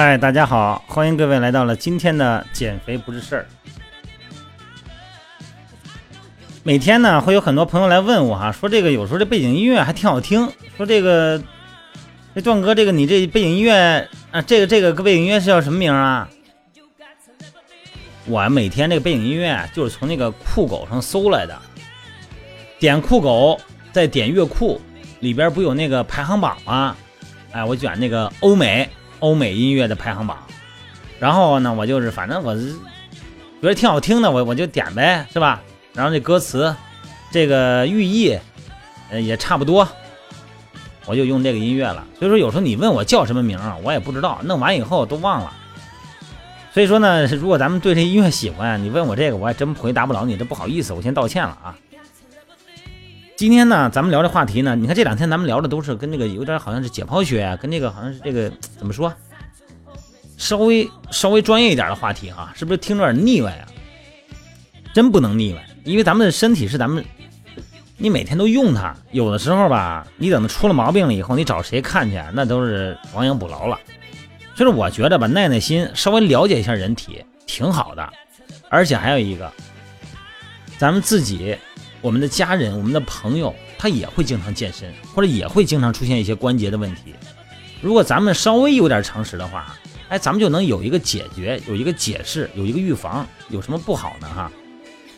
嗨，大家好，欢迎各位来到了今天的减肥不是事儿。每天呢，会有很多朋友来问我哈，说这个有时候这背景音乐还挺好听，说这个这段哥，这个你这背景音乐啊，这个这个背景音乐是叫什么名啊？我每天这个背景音乐就是从那个酷狗上搜来的，点酷狗，再点乐库，里边不有那个排行榜吗？哎，我选那个欧美。欧美音乐的排行榜，然后呢，我就是反正我觉得挺好听的，我我就点呗，是吧？然后这歌词，这个寓意，呃，也差不多，我就用这个音乐了。所以说，有时候你问我叫什么名啊，我也不知道，弄完以后都忘了。所以说呢，如果咱们对这音乐喜欢，你问我这个，我还真回答不了你，这不好意思，我先道歉了啊。今天呢，咱们聊这话题呢，你看这两天咱们聊的都是跟这个有点好像是解剖学啊，跟这个好像是这个怎么说，稍微稍微专业一点的话题哈，是不是听着有点腻歪啊？真不能腻歪，因为咱们的身体是咱们，你每天都用它，有的时候吧，你等它出了毛病了以后，你找谁看去，那都是亡羊补牢了。所以说，我觉得吧，耐耐心，稍微了解一下人体挺好的，而且还有一个，咱们自己。我们的家人、我们的朋友，他也会经常健身，或者也会经常出现一些关节的问题。如果咱们稍微有点常识的话，哎，咱们就能有一个解决、有一个解释、有一个预防，有什么不好呢？哈，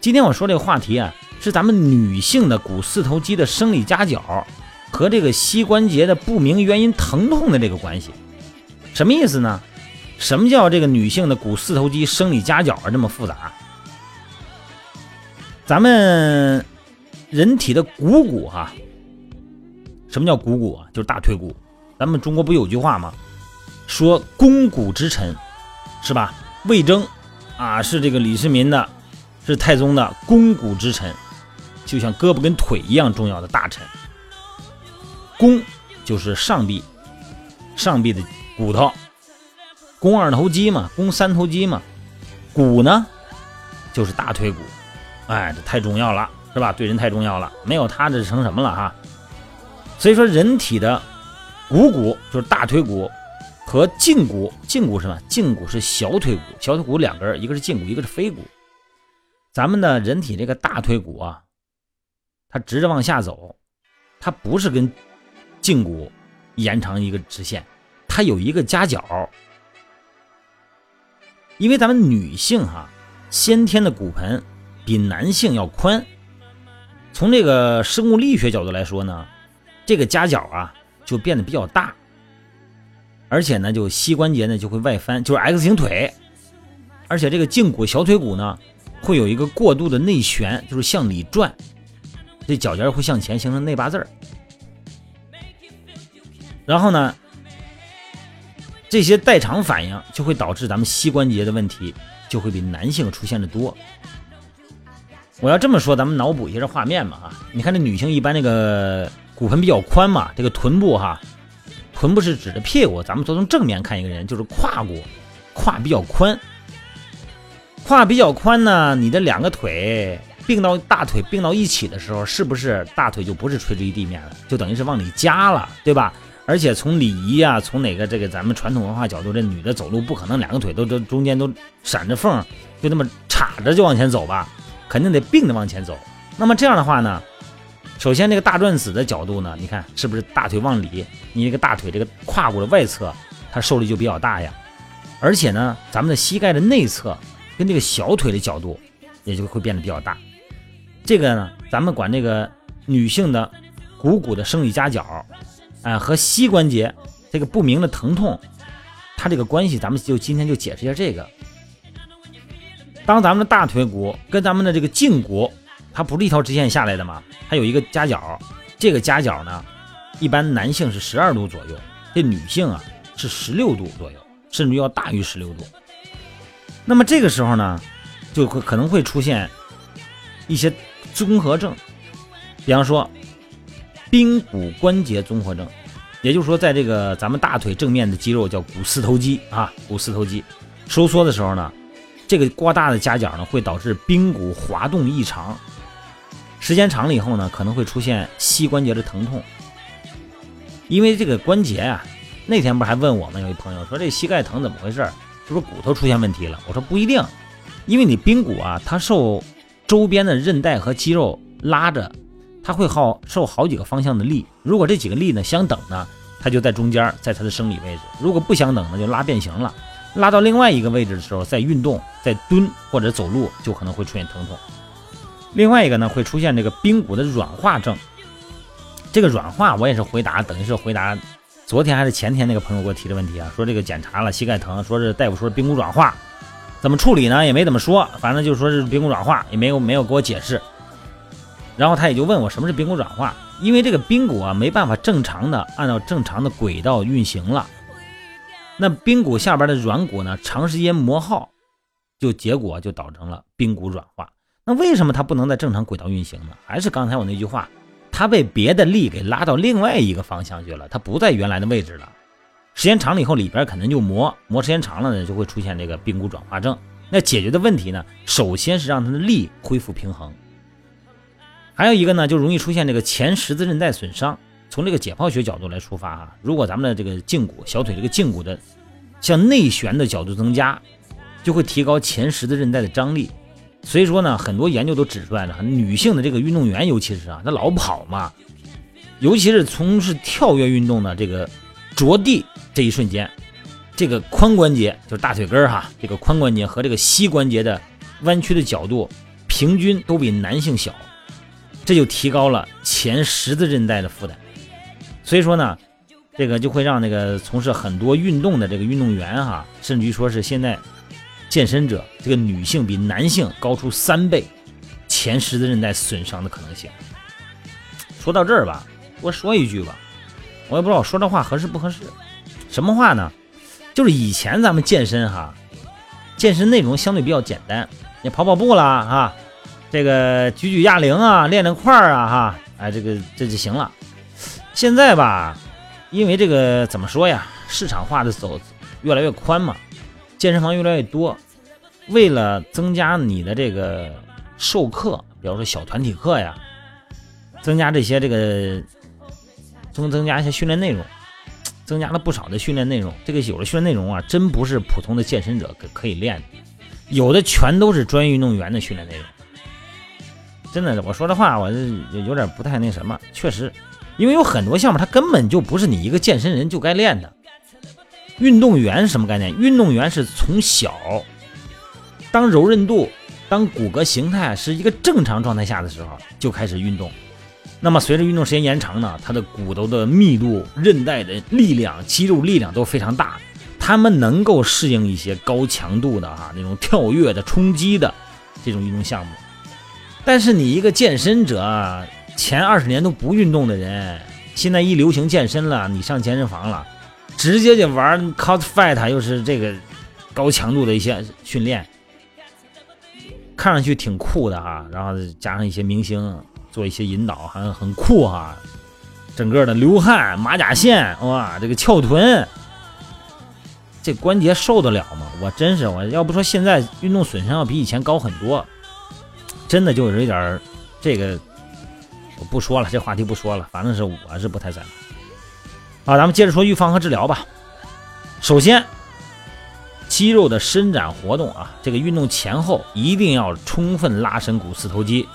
今天我说这个话题啊，是咱们女性的股四头肌的生理夹角和这个膝关节的不明原因疼痛的这个关系。什么意思呢？什么叫这个女性的股四头肌生理夹角啊？这么复杂？咱们人体的股骨哈，什么叫股骨啊？就是大腿骨。咱们中国不有句话吗？说肱骨之臣，是吧？魏征啊，是这个李世民的，是太宗的肱骨之臣，就像胳膊跟腿一样重要的大臣。肱就是上臂，上臂的骨头，肱二头肌嘛，肱三头肌嘛。骨呢，就是大腿骨。哎，这太重要了，是吧？对人太重要了，没有它这成什么了哈？所以说，人体的股骨就是大腿骨和胫骨，胫骨什么？胫骨是小腿骨，小腿骨两根，一个是胫骨，一个是腓骨。咱们的人体这个大腿骨啊，它直着往下走，它不是跟胫骨延长一个直线，它有一个夹角。因为咱们女性哈，先天的骨盆。比男性要宽，从这个生物力学角度来说呢，这个夹角啊就变得比较大，而且呢，就膝关节呢就会外翻，就是 X 型腿，而且这个胫骨、小腿骨呢会有一个过度的内旋，就是向里转，这脚尖会向前形成内八字儿，然后呢，这些代偿反应就会导致咱们膝关节的问题就会比男性出现的多。我要这么说，咱们脑补一下这画面嘛啊，你看这女性一般那个骨盆比较宽嘛，这个臀部哈，臀部是指着屁股，咱们从正面看一个人就是胯骨，胯比较宽，胯比较宽呢，你的两个腿并到大腿并到一起的时候，是不是大腿就不是垂直于地面了，就等于是往里夹了，对吧？而且从礼仪啊，从哪个这个咱们传统文化角度，这女的走路不可能两个腿都都中间都闪着缝，就那么叉着就往前走吧。肯定得并着往前走，那么这样的话呢，首先这个大转子的角度呢，你看是不是大腿往里？你这个大腿这个胯骨的外侧，它受力就比较大呀。而且呢，咱们的膝盖的内侧跟这个小腿的角度也就会变得比较大。这个呢，咱们管这个女性的股骨的生理夹角，啊和膝关节这个不明的疼痛，它这个关系，咱们就今天就解释一下这个。当咱们的大腿骨跟咱们的这个胫骨，它不是一条直线下来的吗？它有一个夹角，这个夹角呢，一般男性是十二度左右，这女性啊是十六度左右，甚至要大于十六度。那么这个时候呢，就会可能会出现一些综合症，比方说髌骨关节综合症，也就是说，在这个咱们大腿正面的肌肉叫股四头肌啊，股四头肌收缩的时候呢。这个过大的夹角呢，会导致髌骨滑动异常，时间长了以后呢，可能会出现膝关节的疼痛。因为这个关节啊，那天不是还问我们有一朋友说这膝盖疼怎么回事？是不是骨头出现问题了？我说不一定，因为你髌骨啊，它受周边的韧带和肌肉拉着，它会好受好几个方向的力。如果这几个力呢相等呢，它就在中间，在它的生理位置；如果不相等呢，就拉变形了。拉到另外一个位置的时候，在运动、在蹲或者走路，就可能会出现疼痛。另外一个呢，会出现这个髌骨的软化症。这个软化我也是回答，等于是回答昨天还是前天那个朋友给我提的问题啊，说这个检查了膝盖疼，说是大夫说髌骨软化，怎么处理呢？也没怎么说，反正就说是髌骨软化，也没有没有给我解释。然后他也就问我什么是髌骨软化，因为这个髌骨啊没办法正常的按照正常的轨道运行了，那髌骨下边的软骨呢长时间磨耗，就结果就导致了髌骨软化。那为什么它不能在正常轨道运行呢？还是刚才我那句话。它被别的力给拉到另外一个方向去了，它不在原来的位置了。时间长了以后，里边可能就磨磨，时间长了呢，就会出现这个髌骨转化症。那解决的问题呢，首先是让它的力恢复平衡。还有一个呢，就容易出现这个前十字韧带损伤。从这个解剖学角度来出发啊，如果咱们的这个胫骨、小腿这个胫骨的向内旋的角度增加，就会提高前十字韧带的张力。所以说呢，很多研究都指出来了，女性的这个运动员，尤其是啊，她老跑嘛，尤其是从事跳跃运动的这个着地这一瞬间，这个髋关节就是大腿根儿哈，这个髋关节和这个膝关节的弯曲的角度平均都比男性小，这就提高了前十字韧带的负担。所以说呢，这个就会让那个从事很多运动的这个运动员哈，甚至于说是现在。健身者，这个女性比男性高出三倍，前十字韧带损伤的可能性。说到这儿吧，我说一句吧，我也不知道我说这话合适不合适。什么话呢？就是以前咱们健身哈，健身内容相对比较简单，你跑跑步啦啊，这个举举哑铃啊，练练块儿啊哈，哎，这个这就行了。现在吧，因为这个怎么说呀，市场化的走越来越宽嘛。健身房越来越多，为了增加你的这个授课，比方说小团体课呀，增加这些这个增增加一些训练内容，增加了不少的训练内容。这个有的训练内容啊，真不是普通的健身者可可以练的，有的全都是专业运动员的训练内容。真的，我说的话，我有点不太那什么。确实，因为有很多项目，它根本就不是你一个健身人就该练的。运动员是什么概念？运动员是从小当柔韧度、当骨骼形态是一个正常状态下的时候就开始运动。那么随着运动时间延长呢，他的骨头的密度、韧带的力量、肌肉力量都非常大，他们能够适应一些高强度的哈那种跳跃的冲击的这种运动项目。但是你一个健身者，前二十年都不运动的人，现在一流行健身了，你上健身房了。直接就玩 cos fight，又是这个高强度的一些训练，看上去挺酷的哈。然后加上一些明星做一些引导，好像很酷哈。整个的流汗、马甲线，哇，这个翘臀，这关节受得了吗？我真是，我要不说现在运动损伤要比以前高很多，真的就是有点这个，我不说了，这话题不说了，反正是我是不太赞同。啊，咱们接着说预防和治疗吧。首先，肌肉的伸展活动啊，这个运动前后一定要充分拉伸股四头肌，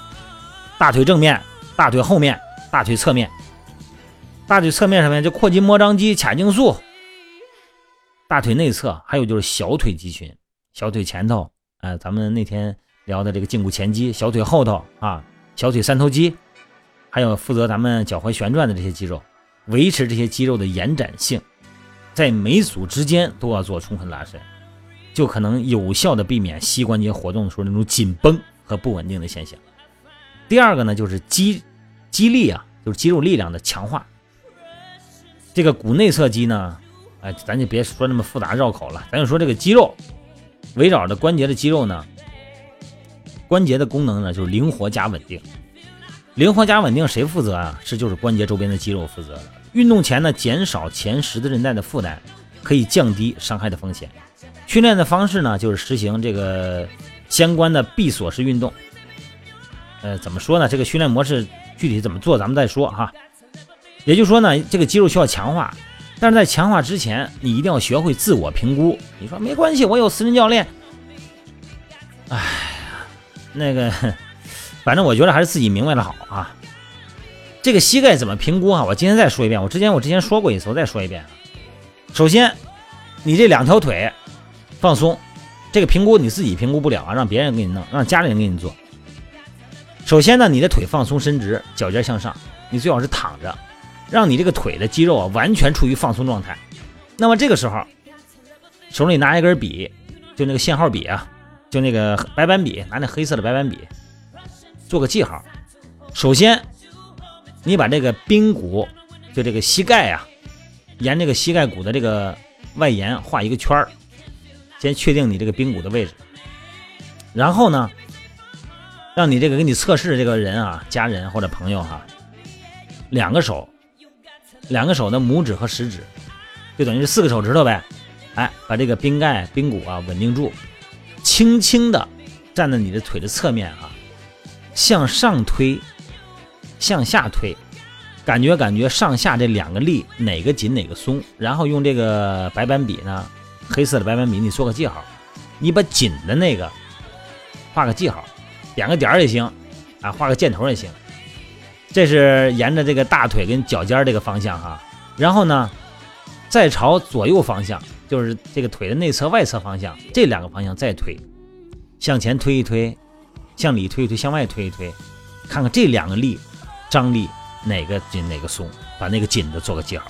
大腿正面、大腿后面、大腿侧面。大腿侧面上面就阔筋膜张肌、髂胫束。大腿内侧还有就是小腿肌群，小腿前头，哎，咱们那天聊的这个胫骨前肌，小腿后头啊，小腿三头肌，还有负责咱们脚踝旋转的这些肌肉。维持这些肌肉的延展性，在每组之间都要做充分拉伸，就可能有效的避免膝关节活动的时候那种紧绷和不稳定的现象。第二个呢，就是肌肌力啊，就是肌肉力量的强化。这个股内侧肌呢，哎，咱就别说那么复杂绕口了，咱就说这个肌肉围绕着关节的肌肉呢，关节的功能呢就是灵活加稳定。灵活加稳定谁负责啊？是就是关节周边的肌肉负责。运动前呢，减少前十字韧带的负担，可以降低伤害的风险。训练的方式呢，就是实行这个相关的闭锁式运动。呃，怎么说呢？这个训练模式具体怎么做，咱们再说哈。也就是说呢，这个肌肉需要强化，但是在强化之前，你一定要学会自我评估。你说没关系，我有私人教练。哎呀，那个，反正我觉得还是自己明白的好啊。这个膝盖怎么评估啊？我今天再说一遍，我之前我之前说过一次，我再说一遍。首先，你这两条腿放松，这个评估你自己评估不了啊，让别人给你弄，让家里人给你做。首先呢，你的腿放松伸直，脚尖向上，你最好是躺着。让你这个腿的肌肉啊完全处于放松状态，那么这个时候，手里拿一根笔，就那个线号笔啊，就那个白板笔，拿那黑色的白板笔，做个记号。首先，你把这个髌骨，就这个膝盖啊，沿这个膝盖骨的这个外沿画一个圈儿，先确定你这个髌骨的位置。然后呢，让你这个给你测试的这个人啊，家人或者朋友哈，两个手。两个手的拇指和食指，就等于是四个手指头呗。哎，把这个髌盖、髌骨啊稳定住，轻轻的站在你的腿的侧面啊，向上推，向下推，感觉感觉上下这两个力哪个紧哪个松，然后用这个白板笔呢，黑色的白板笔你做个记号，你把紧的那个画个记号，点个点儿也行，啊，画个箭头也行。这是沿着这个大腿跟脚尖这个方向哈，然后呢，再朝左右方向，就是这个腿的内侧、外侧方向这两个方向再推，向前推一推，向里推一推，向外推一推，看看这两个力张力哪个紧哪个松，把那个紧的做个记号。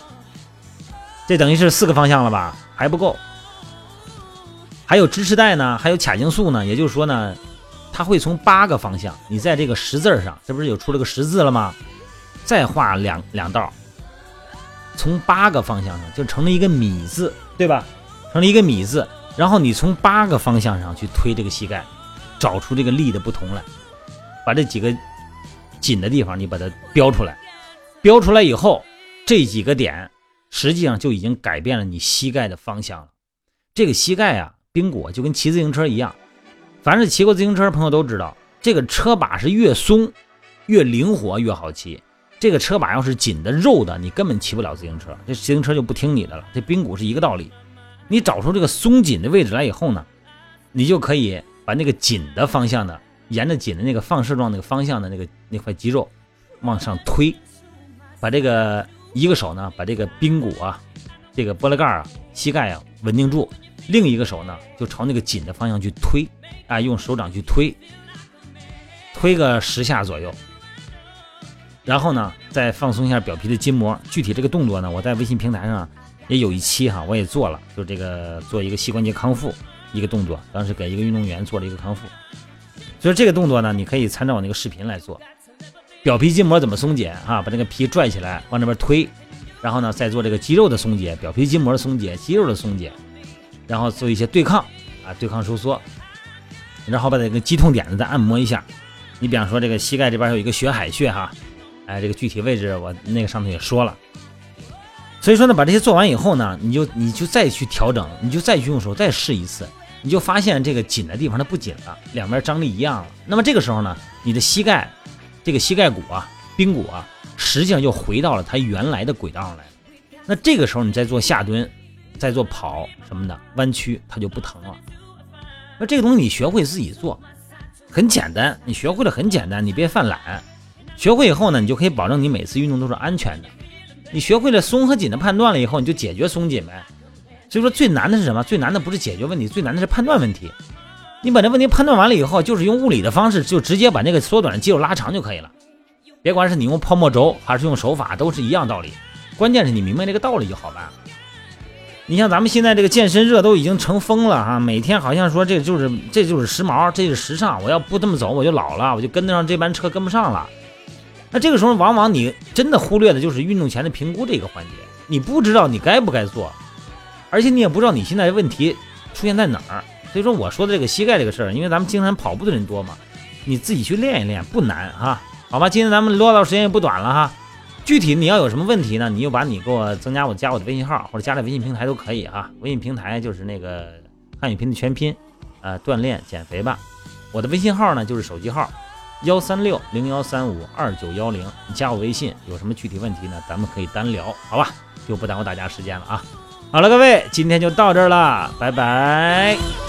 这等于是四个方向了吧？还不够，还有支持带呢，还有髂胫束呢，也就是说呢。它会从八个方向，你在这个十字上，这不是有出了个十字了吗？再画两两道，从八个方向上就成了一个米字，对吧？成了一个米字，然后你从八个方向上去推这个膝盖，找出这个力的不同来，把这几个紧的地方你把它标出来，标出来以后，这几个点实际上就已经改变了你膝盖的方向了。这个膝盖啊，髌骨就跟骑自行车一样。凡是骑过自行车的朋友都知道，这个车把是越松，越灵活越好骑。这个车把要是紧的、肉的，你根本骑不了自行车，这自行车就不听你的了。这髌骨是一个道理。你找出这个松紧的位置来以后呢，你就可以把那个紧的方向呢，沿着紧的那个放射状那个方向的那个那块肌肉往上推，把这个一个手呢，把这个髌骨啊，这个玻璃盖啊、膝盖啊稳定住。另一个手呢，就朝那个紧的方向去推，啊，用手掌去推，推个十下左右，然后呢，再放松一下表皮的筋膜。具体这个动作呢，我在微信平台上也有一期哈，我也做了，就这个做一个膝关节康复一个动作，当时给一个运动员做了一个康复。所以这个动作呢，你可以参照我那个视频来做。表皮筋膜怎么松解啊？把这个皮拽起来，往那边推，然后呢，再做这个肌肉的松解，表皮筋膜的松解，肌肉的松解。然后做一些对抗啊，对抗收缩，然后把这个肌痛点子再按摩一下。你比方说这个膝盖这边有一个血海穴哈，哎，这个具体位置我那个上头也说了。所以说呢，把这些做完以后呢，你就你就再去调整，你就再去用手再试一次，你就发现这个紧的地方它不紧了，两边张力一样了。那么这个时候呢，你的膝盖这个膝盖骨啊、髌骨啊，实际上就回到了它原来的轨道上来了。那这个时候你再做下蹲。再做跑什么的弯曲，它就不疼了。那这个东西你学会自己做，很简单。你学会了很简单，你别犯懒。学会以后呢，你就可以保证你每次运动都是安全的。你学会了松和紧的判断了以后，你就解决松紧呗。所以说最难的是什么？最难的不是解决问题，最难的是判断问题。你把这问题判断完了以后，就是用物理的方式，就直接把那个缩短的肌肉拉长就可以了。别管是你用泡沫轴还是用手法，都是一样道理。关键是你明白这个道理就好办。你像咱们现在这个健身热都已经成风了哈，每天好像说这就是这就是时髦，这是时尚。我要不这么走，我就老了，我就跟得上这班车跟不上了。那这个时候，往往你真的忽略的就是运动前的评估这个环节。你不知道你该不该做，而且你也不知道你现在问题出现在哪儿。所以说，我说的这个膝盖这个事儿，因为咱们经常跑步的人多嘛，你自己去练一练不难哈。好吧，今天咱们唠叨时间也不短了哈。具体你要有什么问题呢？你就把你给我增加我加我的微信号，或者加在微信平台都可以哈。微信平台就是那个汉语拼的全拼，呃，锻炼减肥吧。我的微信号呢就是手机号幺三六零幺三五二九幺零，你加我微信，有什么具体问题呢？咱们可以单聊，好吧？就不耽误大家时间了啊。好了，各位，今天就到这儿了，拜拜。